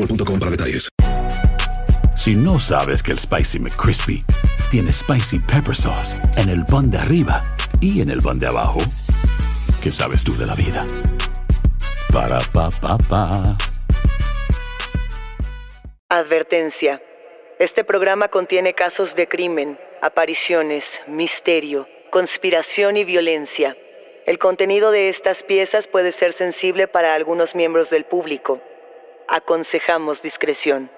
boostmobile.com para detalles. Si no sabes que el Spicy McCrispy tiene Spicy Pepper Sauce en el pan de arriba y en el pan de abajo, ¿qué sabes tú de la vida? Para, pa, pa, pa. Advertencia. Este programa contiene casos de crimen, apariciones, misterio, conspiración y violencia. El contenido de estas piezas puede ser sensible para algunos miembros del público. Aconsejamos discreción.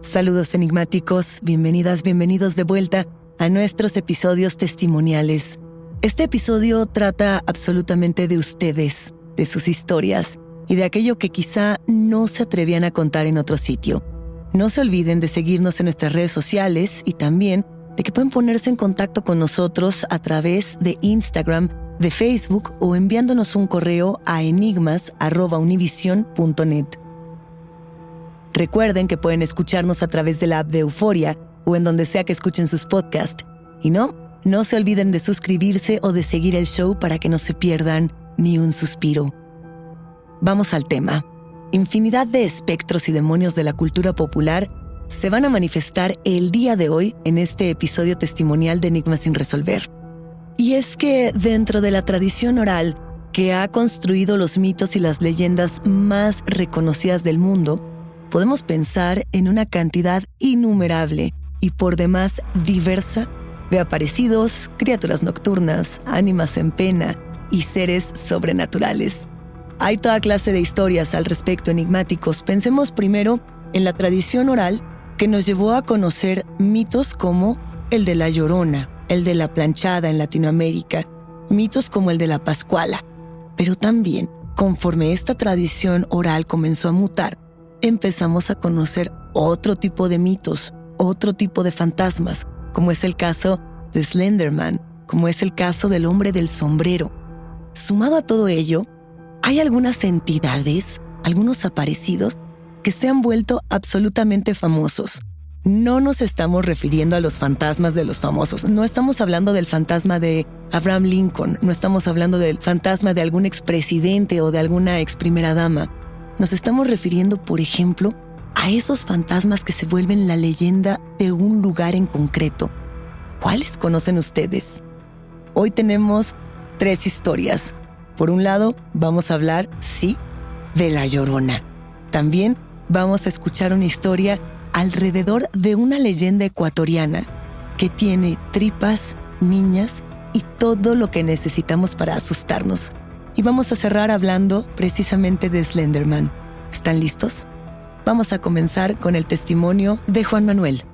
Saludos enigmáticos, bienvenidas, bienvenidos de vuelta a nuestros episodios testimoniales. Este episodio trata absolutamente de ustedes, de sus historias y de aquello que quizá no se atrevían a contar en otro sitio. No se olviden de seguirnos en nuestras redes sociales y también de que pueden ponerse en contacto con nosotros a través de Instagram, de Facebook o enviándonos un correo a enigmas.univision.net. Recuerden que pueden escucharnos a través de la app de Euforia o en donde sea que escuchen sus podcasts. Y no, no se olviden de suscribirse o de seguir el show para que no se pierdan ni un suspiro. Vamos al tema. Infinidad de espectros y demonios de la cultura popular se van a manifestar el día de hoy en este episodio testimonial de Enigmas sin resolver. Y es que dentro de la tradición oral que ha construido los mitos y las leyendas más reconocidas del mundo, podemos pensar en una cantidad innumerable y por demás diversa de aparecidos, criaturas nocturnas, ánimas en pena y seres sobrenaturales. Hay toda clase de historias al respecto enigmáticos. Pensemos primero en la tradición oral que nos llevó a conocer mitos como el de la llorona, el de la planchada en Latinoamérica, mitos como el de la pascuala. Pero también, conforme esta tradición oral comenzó a mutar, empezamos a conocer otro tipo de mitos, otro tipo de fantasmas, como es el caso de Slenderman, como es el caso del hombre del sombrero. Sumado a todo ello, hay algunas entidades, algunos aparecidos, que se han vuelto absolutamente famosos. No nos estamos refiriendo a los fantasmas de los famosos, no estamos hablando del fantasma de Abraham Lincoln, no estamos hablando del fantasma de algún expresidente o de alguna ex primera dama. Nos estamos refiriendo, por ejemplo, a esos fantasmas que se vuelven la leyenda de un lugar en concreto. ¿Cuáles conocen ustedes? Hoy tenemos tres historias. Por un lado, vamos a hablar, sí, de la llorona. También vamos a escuchar una historia alrededor de una leyenda ecuatoriana que tiene tripas, niñas y todo lo que necesitamos para asustarnos. Y vamos a cerrar hablando precisamente de Slenderman. ¿Están listos? Vamos a comenzar con el testimonio de Juan Manuel.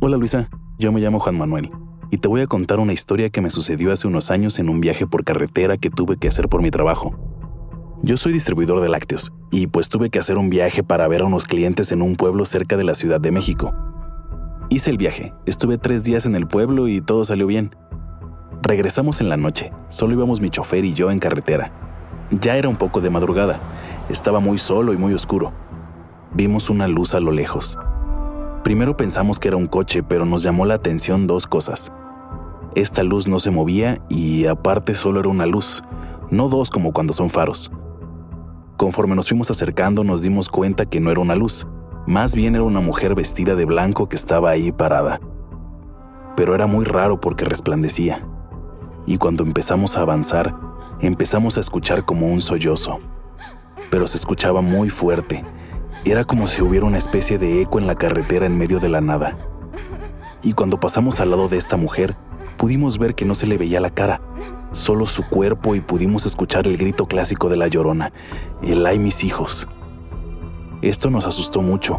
Hola Luisa, yo me llamo Juan Manuel y te voy a contar una historia que me sucedió hace unos años en un viaje por carretera que tuve que hacer por mi trabajo. Yo soy distribuidor de lácteos y pues tuve que hacer un viaje para ver a unos clientes en un pueblo cerca de la Ciudad de México. Hice el viaje, estuve tres días en el pueblo y todo salió bien. Regresamos en la noche, solo íbamos mi chofer y yo en carretera. Ya era un poco de madrugada, estaba muy solo y muy oscuro. Vimos una luz a lo lejos. Primero pensamos que era un coche, pero nos llamó la atención dos cosas. Esta luz no se movía y aparte solo era una luz, no dos como cuando son faros. Conforme nos fuimos acercando nos dimos cuenta que no era una luz, más bien era una mujer vestida de blanco que estaba ahí parada. Pero era muy raro porque resplandecía. Y cuando empezamos a avanzar, empezamos a escuchar como un sollozo. Pero se escuchaba muy fuerte. Era como si hubiera una especie de eco en la carretera en medio de la nada. Y cuando pasamos al lado de esta mujer, pudimos ver que no se le veía la cara, solo su cuerpo y pudimos escuchar el grito clásico de la llorona, el ay mis hijos. Esto nos asustó mucho.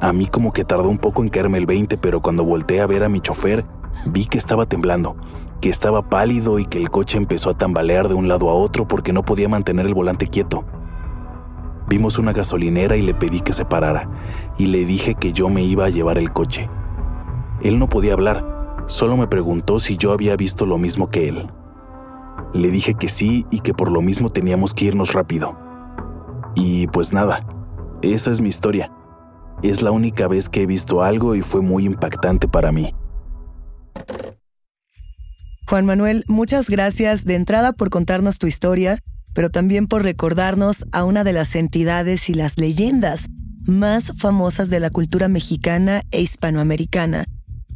A mí como que tardó un poco en caerme el 20, pero cuando volteé a ver a mi chofer, vi que estaba temblando, que estaba pálido y que el coche empezó a tambalear de un lado a otro porque no podía mantener el volante quieto. Vimos una gasolinera y le pedí que se parara, y le dije que yo me iba a llevar el coche. Él no podía hablar, solo me preguntó si yo había visto lo mismo que él. Le dije que sí y que por lo mismo teníamos que irnos rápido. Y pues nada, esa es mi historia. Es la única vez que he visto algo y fue muy impactante para mí. Juan Manuel, muchas gracias de entrada por contarnos tu historia, pero también por recordarnos a una de las entidades y las leyendas más famosas de la cultura mexicana e hispanoamericana.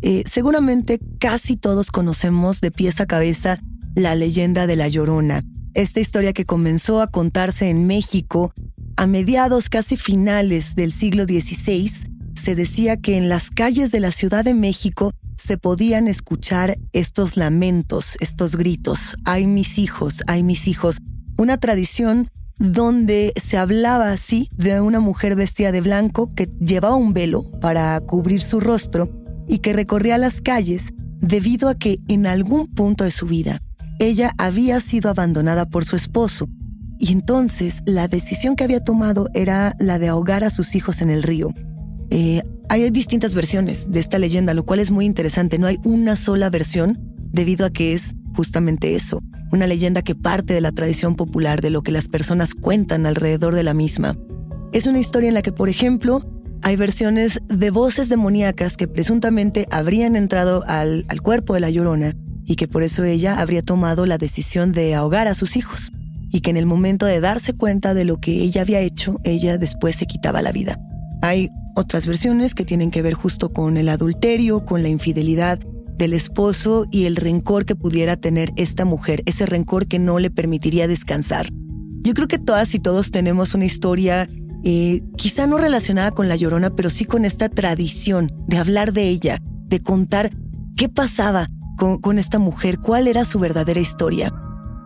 Eh, seguramente casi todos conocemos de pies a cabeza la leyenda de la Llorona, esta historia que comenzó a contarse en México a mediados casi finales del siglo XVI, se decía que en las calles de la Ciudad de México se podían escuchar estos lamentos, estos gritos, ay mis hijos, ay mis hijos, una tradición donde se hablaba así de una mujer vestida de blanco que llevaba un velo para cubrir su rostro y que recorría las calles debido a que en algún punto de su vida ella había sido abandonada por su esposo. Y entonces la decisión que había tomado era la de ahogar a sus hijos en el río. Eh, hay distintas versiones de esta leyenda, lo cual es muy interesante. No hay una sola versión debido a que es justamente eso, una leyenda que parte de la tradición popular, de lo que las personas cuentan alrededor de la misma. Es una historia en la que, por ejemplo, hay versiones de voces demoníacas que presuntamente habrían entrado al, al cuerpo de la llorona y que por eso ella habría tomado la decisión de ahogar a sus hijos y que en el momento de darse cuenta de lo que ella había hecho, ella después se quitaba la vida. Hay otras versiones que tienen que ver justo con el adulterio, con la infidelidad del esposo y el rencor que pudiera tener esta mujer, ese rencor que no le permitiría descansar. Yo creo que todas y todos tenemos una historia eh, quizá no relacionada con la llorona, pero sí con esta tradición de hablar de ella, de contar qué pasaba con, con esta mujer, cuál era su verdadera historia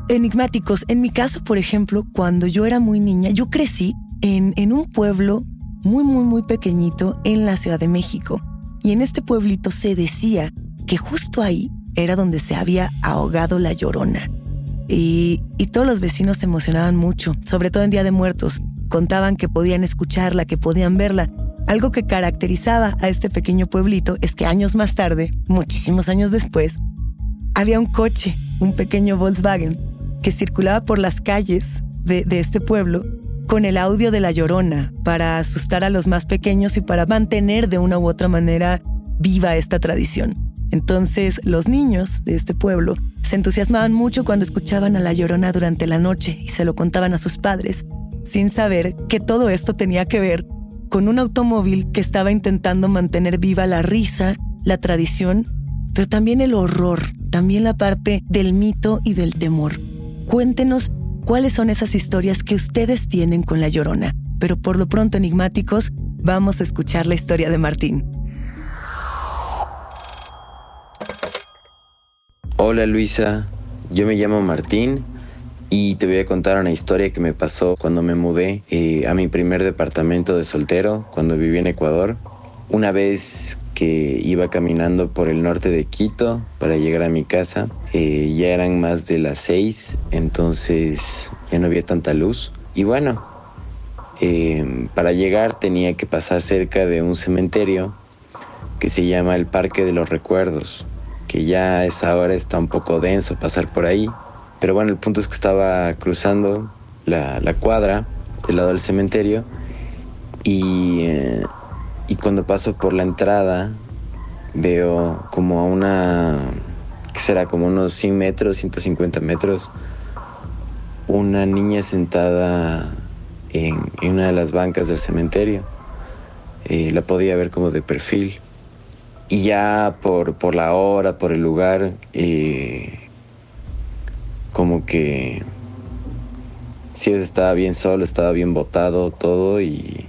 enigmáticos. En mi caso, por ejemplo, cuando yo era muy niña, yo crecí en, en un pueblo muy, muy, muy pequeñito en la Ciudad de México. Y en este pueblito se decía que justo ahí era donde se había ahogado la llorona. Y, y, todos los vecinos se emocionaban mucho, sobre todo en Día de Muertos. Contaban que podían escucharla, que podían verla. Algo que caracterizaba a este pequeño pueblito es que años más tarde, muchísimos años después, había un coche, un pequeño Volkswagen, que circulaba por las calles de, este pueblo con el audio de la llorona para asustar a los más pequeños y para mantener de una u otra manera viva esta tradición. Entonces los niños de este pueblo se entusiasmaban mucho cuando escuchaban a la llorona durante la noche y se lo contaban a sus padres, sin saber que todo esto tenía que ver con un automóvil que estaba intentando mantener viva la risa, la tradición, pero también el horror, también la parte del mito y del temor. Cuéntenos cuáles son esas historias que ustedes tienen con La Llorona. Pero por lo pronto, enigmáticos, vamos a escuchar la historia de Martín. Hola Luisa, yo me llamo Martín y te voy a contar una historia que me pasó cuando me mudé eh, a mi primer departamento de soltero, cuando viví en Ecuador. Una vez que iba caminando por el norte de Quito para llegar a mi casa. Eh, ya eran más de las seis, entonces ya no había tanta luz. Y bueno, eh, para llegar tenía que pasar cerca de un cementerio que se llama el Parque de los Recuerdos, que ya a esa hora está un poco denso pasar por ahí. Pero bueno, el punto es que estaba cruzando la, la cuadra del lado del cementerio y, eh, y cuando paso por la entrada veo como a una, que será como unos 100 metros, 150 metros, una niña sentada en, en una de las bancas del cementerio. Eh, la podía ver como de perfil. Y ya por, por la hora, por el lugar, eh, como que sí, estaba bien solo, estaba bien botado todo y,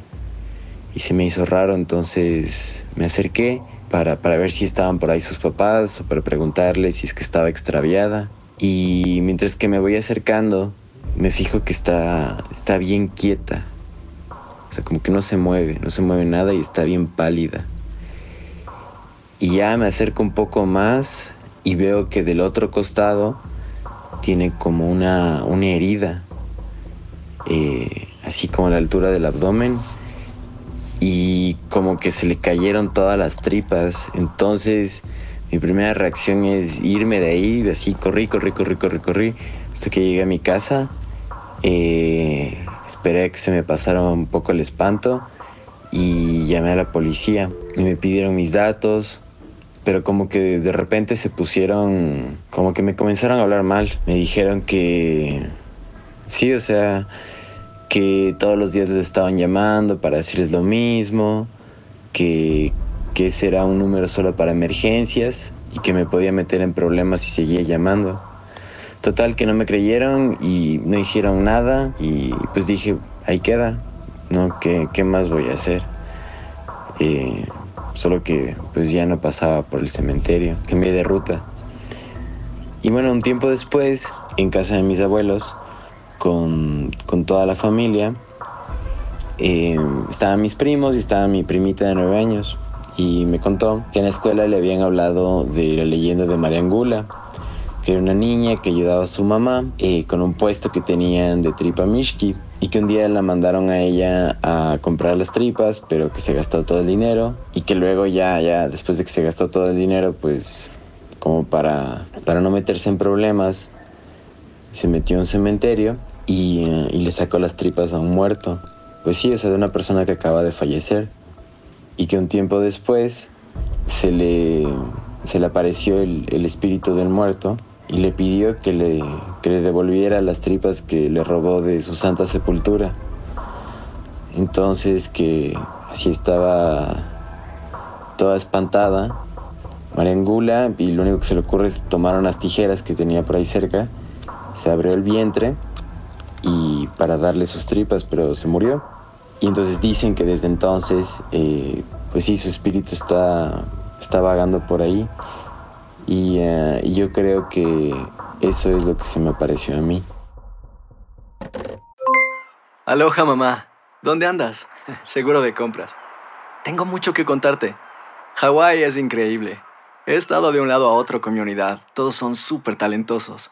y se me hizo raro, entonces me acerqué para, para ver si estaban por ahí sus papás o para preguntarles si es que estaba extraviada. Y mientras que me voy acercando, me fijo que está, está bien quieta. O sea, como que no se mueve, no se mueve nada y está bien pálida. Y ya me acerco un poco más y veo que del otro costado tiene como una, una herida, eh, así como a la altura del abdomen, y como que se le cayeron todas las tripas. Entonces mi primera reacción es irme de ahí, así corrí, corrí, corrí, corrí, corrí, hasta que llegué a mi casa. Eh, esperé que se me pasara un poco el espanto y llamé a la policía y me pidieron mis datos, pero como que de repente se pusieron, como que me comenzaron a hablar mal. Me dijeron que, sí, o sea, que todos los días les estaban llamando para decirles lo mismo, que, que ese era un número solo para emergencias y que me podía meter en problemas si seguía llamando. Total que no me creyeron y no hicieron nada y pues dije, ahí queda, ¿no? ¿Qué, qué más voy a hacer? Eh, solo que pues ya no pasaba por el cementerio, cambié de ruta. Y bueno, un tiempo después, en casa de mis abuelos, con, con toda la familia, eh, estaban mis primos y estaba mi primita de nueve años. Y me contó que en la escuela le habían hablado de la leyenda de María Angula, que era una niña que ayudaba a su mamá eh, con un puesto que tenían de tripa mishki y que un día la mandaron a ella a comprar las tripas, pero que se gastó todo el dinero y que luego ya, ya después de que se gastó todo el dinero, pues como para, para no meterse en problemas, se metió en un cementerio y, eh, y le sacó las tripas a un muerto. Pues sí, o sea, de una persona que acaba de fallecer y que un tiempo después se le, se le apareció el, el espíritu del muerto y le pidió que le, que le devolviera las tripas que le robó de su santa sepultura. Entonces que así estaba toda espantada, María Angula, y lo único que se le ocurre es tomar unas tijeras que tenía por ahí cerca, se abrió el vientre y para darle sus tripas, pero se murió. Y entonces dicen que desde entonces, eh, pues sí, su espíritu está, está vagando por ahí y, uh, yo creo que eso es lo que se me pareció a mí. Aloha mamá, ¿dónde andas? Seguro de compras. Tengo mucho que contarte. Hawái es increíble. He estado de un lado a otro con mi unidad. Todos son súper talentosos.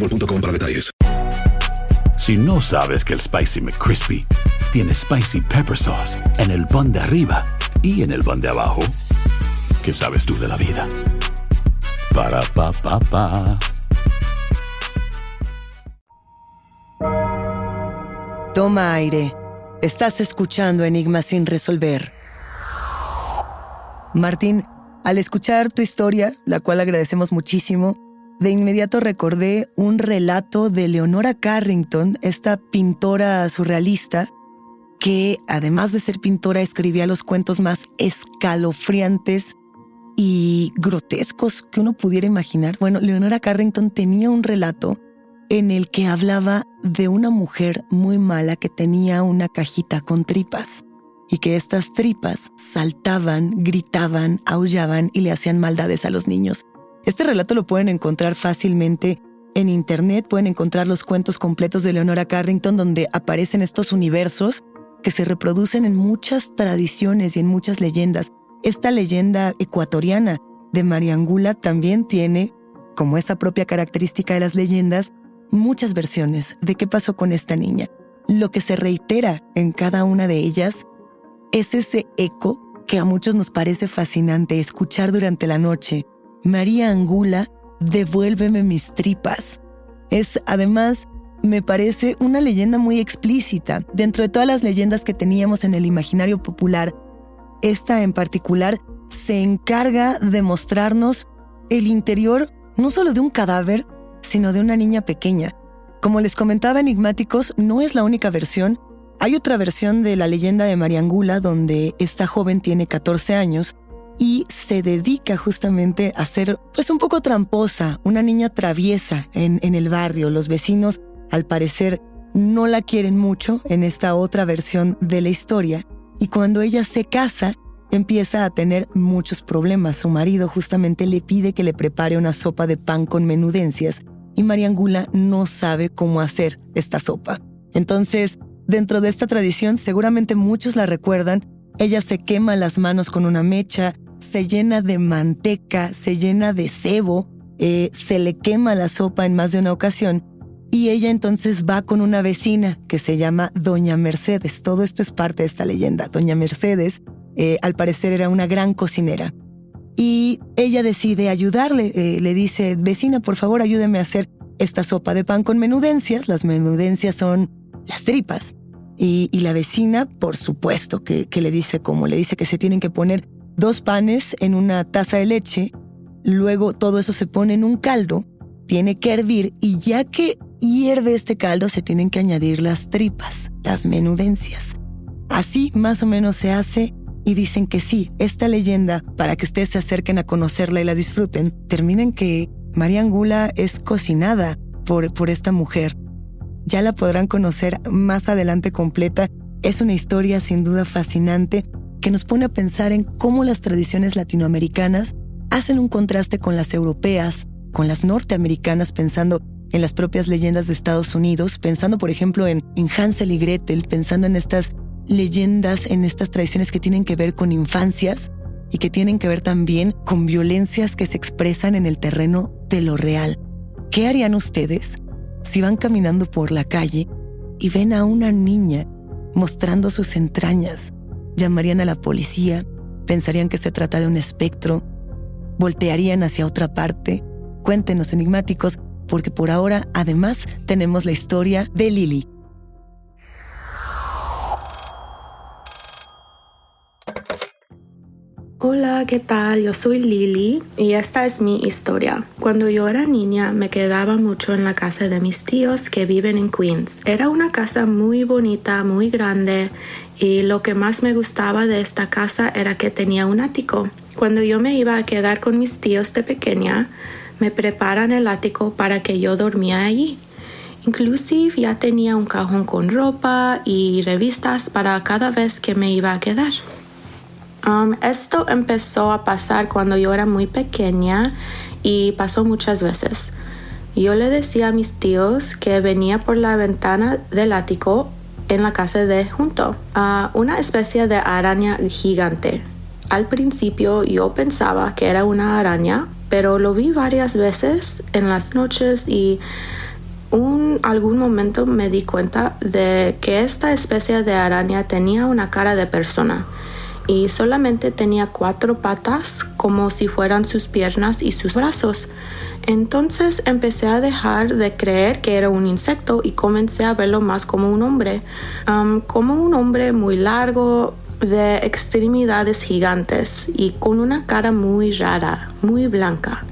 boostmobile.com para detalles. Si no sabes que el Spicy McCrispy tiene Spicy Pepper Sauce en el pan de arriba y en el pan de abajo. ¿Qué sabes tú de la vida? Para, pa, pa, pa. Toma aire. Estás escuchando Enigmas sin resolver. Martín, al escuchar tu historia, la cual agradecemos muchísimo, de inmediato recordé un relato de Leonora Carrington, esta pintora surrealista, que además de ser pintora escribía los cuentos más escalofriantes y grotescos que uno pudiera imaginar. Bueno, Leonora Carrington tenía un relato en el que hablaba de una mujer muy mala que tenía una cajita con tripas y que estas tripas saltaban, gritaban, aullaban y le hacían maldades a los niños. Este relato lo pueden encontrar fácilmente en internet, pueden encontrar los cuentos completos de Leonora Carrington donde aparecen estos universos que se reproducen en muchas tradiciones y en muchas leyendas. Esta leyenda ecuatoriana de Mariangula también tiene, como esa propia característica de las leyendas, muchas versiones de qué pasó con esta niña. Lo que se reitera en cada una de ellas es ese eco que a muchos nos parece fascinante escuchar durante la noche. María Angula, devuélveme mis tripas. Es además, me parece una leyenda muy explícita. Dentro de todas las leyendas que teníamos en el imaginario popular, esta en particular se encarga de mostrarnos el interior no solo de un cadáver, sino de una niña pequeña. Como les comentaba Enigmáticos, no es la única versión. Hay otra versión de la leyenda de Mariangula donde esta joven tiene 14 años y se dedica justamente a ser pues un poco tramposa, una niña traviesa en, en el barrio. Los vecinos, al parecer, no la quieren mucho en esta otra versión de la historia. Y cuando ella se casa, empieza a tener muchos problemas. Su marido justamente le pide que le prepare una sopa de pan con menudencias y María Angula no sabe cómo hacer esta sopa. Entonces, dentro de esta tradición, seguramente muchos la recuerdan, ella se quema las manos con una mecha, se llena de manteca, se llena de cebo, eh, se le quema la sopa en más de una ocasión y ella entonces va con una vecina que se llama Doña Mercedes. Todo esto es parte de esta leyenda. Doña Mercedes, eh, al parecer, era una gran cocinera y ella decide ayudarle. Eh, le dice, vecina, por favor, ayúdeme a hacer esta sopa de pan con menudencias. Las menudencias son las tripas. Y, la vecina, por supuesto, que, que le dice como le dice que se tienen que poner dos panes en una taza de leche, luego todo eso se pone en un caldo, tiene que hervir y ya que hierve este caldo se tienen que añadir las tripas, las menudencias. Así más o menos se hace y dicen que sí, esta leyenda, para que ustedes se acerquen a conocerla y la disfruten, termina en que María Angula es cocinada por, por esta mujer. Ya la podrán conocer más adelante completa. Es una historia sin duda fascinante que nos pone a pensar en cómo las tradiciones latinoamericanas hacen un contraste con las europeas, con las norteamericanas, pensando en las propias leyendas de Estados Unidos, pensando por ejemplo en, en Hansel y Gretel, pensando en estas leyendas, en estas tradiciones que tienen que ver con infancias y que tienen que ver también con violencias que se expresan en el terreno de lo real. ¿Qué harían ustedes si van caminando por la calle y ven a una niña mostrando sus entrañas? ¿Llamarían a la policía? ¿Pensarían que se trata de un espectro? ¿Voltearían hacia otra parte? Cuéntenos enigmáticos, porque por ahora además tenemos la historia de Lily, ¿qué tal? Yo soy Lily y esta es mi historia. Cuando yo era niña me quedaba mucho en la casa de mis tíos que viven en Queens. Era una casa muy bonita, muy grande y lo que más me gustaba de esta casa era que tenía un ático. Cuando yo me iba a quedar con mis tíos de pequeña, me preparan el ático para que yo dormía allí. Inclusive ya tenía un cajón con ropa y revistas para cada vez que me iba a quedar. Um, esto empezó a pasar cuando yo era muy pequeña y pasó muchas veces. Yo le decía a mis tíos que venía por la ventana del ático en la casa de junto a una especie de araña gigante. Al principio yo pensaba que era una araña, pero lo vi varias veces en las noches y un algún momento me di cuenta de que esta especie de araña tenía una cara de persona y solamente tenía cuatro patas como si fueran sus piernas y sus brazos. Entonces empecé a dejar de creer que era un insecto y comencé a verlo más como un hombre, como un hombre muy largo, de extremidades gigantes y con una cara muy rara, muy blanca.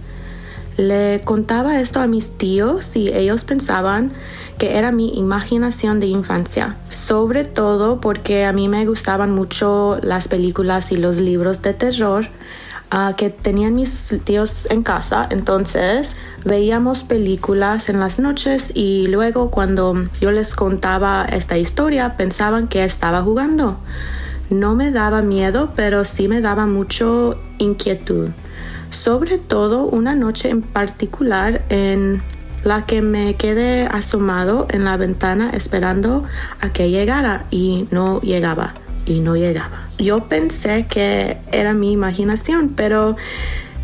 Le contaba esto a mis tíos y ellos pensaban que era mi imaginación de infancia, sobre todo porque a mí me gustaban mucho las películas y los libros de terror uh, que tenían mis tíos en casa, entonces veíamos películas en las noches y luego cuando yo les contaba esta historia pensaban que estaba jugando. No me daba miedo, pero sí me daba mucho inquietud sobre todo una noche en particular en la que me quedé asomado en la ventana esperando a que llegara y no llegaba y no llegaba. Yo pensé que era mi imaginación, pero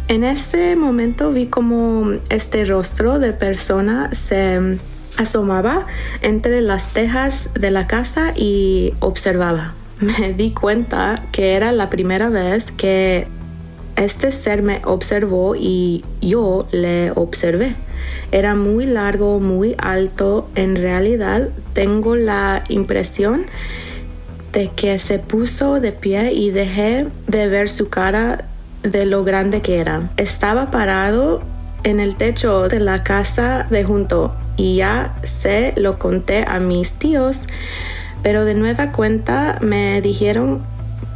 en ese momento vi como este rostro de persona se asomaba entre las tejas de la casa y observaba. Me di cuenta que era la primera vez que este ser me observó y yo le observé. Era muy largo, muy alto. En realidad tengo la impresión de que se puso de pie y dejé de ver su cara de lo grande que era. Estaba parado en el techo de la casa de junto y ya se lo conté a mis tíos, pero de nueva cuenta me dijeron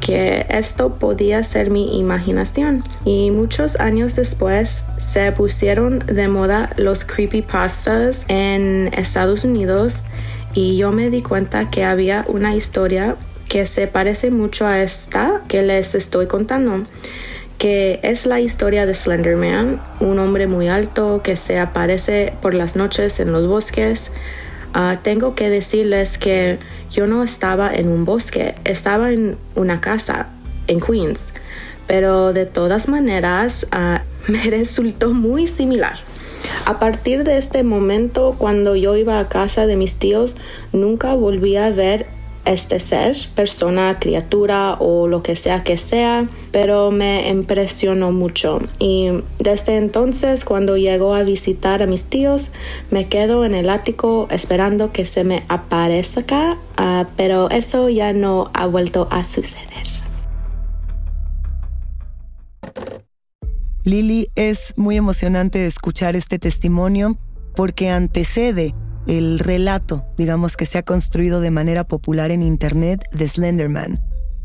que esto podía ser mi imaginación. Y muchos años después se pusieron de moda los creepypastas en Estados Unidos y yo me di cuenta que había una historia que se parece mucho a esta que les estoy contando que es la historia de Slenderman, un hombre muy alto que se aparece por las noches en los bosques Ah, tengo que decirles que yo no estaba en un bosque, estaba en una casa en Queens, pero de todas maneras uh, me resultó muy similar. A partir de este momento, cuando yo iba a casa de mis tíos, nunca volví a ver este ser, persona, criatura o lo que sea que sea, pero me impresionó mucho. Y desde entonces, cuando llego a visitar a mis tíos, me quedo en el ático esperando que se me aparezca, uh, pero eso ya no ha vuelto a suceder. Lily, es muy emocionante escuchar este testimonio porque antecede el relato, digamos que se ha construido de manera popular en Internet de Slenderman.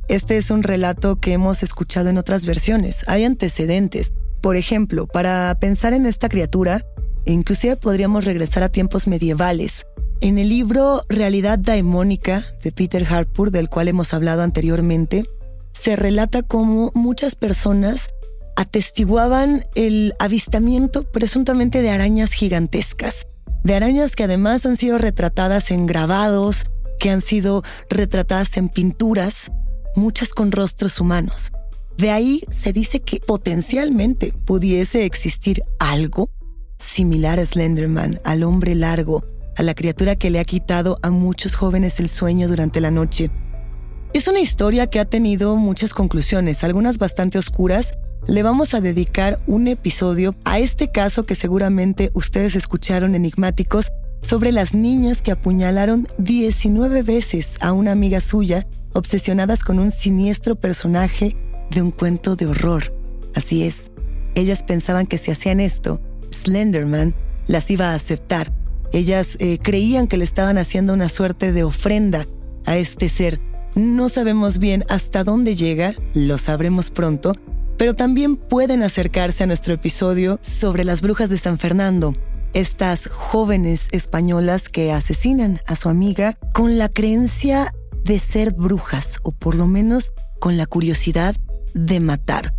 Este es un relato que hemos escuchado en otras versiones. Hay antecedentes. Por ejemplo, para pensar en esta criatura, inclusive podríamos regresar a tiempos medievales. En el libro Realidad Daimónica de Peter Harpur, del cual hemos hablado anteriormente, se relata cómo muchas personas atestiguaban el avistamiento presuntamente de arañas gigantescas de arañas que además han sido retratadas en grabados, que han sido retratadas en pinturas, muchas con rostros humanos. De ahí se dice que potencialmente pudiese existir algo similar a Slenderman, al hombre largo, a la criatura que le ha quitado a muchos jóvenes el sueño durante la noche. Es una historia que ha tenido muchas conclusiones, algunas bastante oscuras, le vamos a dedicar un episodio a este caso que seguramente ustedes escucharon enigmáticos sobre las niñas que apuñalaron 19 veces a una amiga suya, obsesionadas con un siniestro personaje de un cuento de horror. Así es, ellas pensaban que si hacían esto, Slenderman las iba a aceptar. Ellas eh, creían que le estaban haciendo una suerte de ofrenda a este ser. No sabemos bien hasta dónde llega, lo sabremos pronto, pero también pueden acercarse a nuestro episodio sobre las brujas de San Fernando, estas jóvenes españolas que asesinan a su amiga con la creencia de ser brujas o por lo menos con la curiosidad de matar.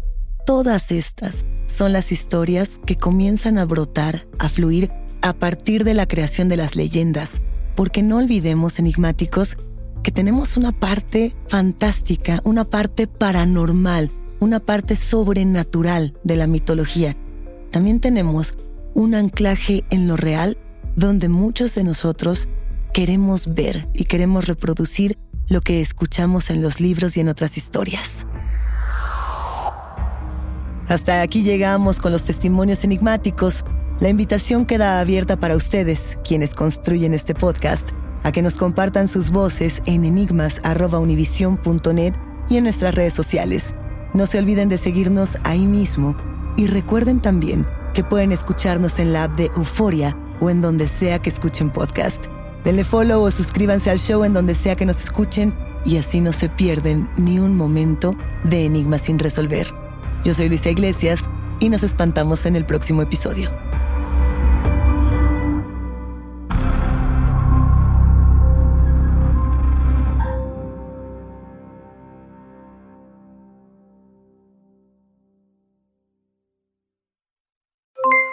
Todas estas son las historias que comienzan a brotar, a fluir a partir de la creación de las leyendas, porque no olvidemos, enigmáticos, que tenemos una parte fantástica, una parte paranormal, una parte sobrenatural de la mitología. También tenemos un anclaje en lo real donde muchos de nosotros queremos ver y queremos reproducir lo que escuchamos en los libros y en otras historias. Hasta aquí llegamos con los testimonios enigmáticos. La invitación queda abierta para ustedes, quienes construyen este podcast, a que nos compartan sus voces en enigmas.univision.net y en nuestras redes sociales. No se olviden de seguirnos ahí mismo y recuerden también que pueden escucharnos en la app de Euforia o en donde sea que escuchen podcast. Denle follow o suscríbanse al show en donde sea que nos escuchen y así no se pierden ni un momento de enigmas sin resolver. Yo soy Luisa Iglesias y nos espantamos en el próximo episodio.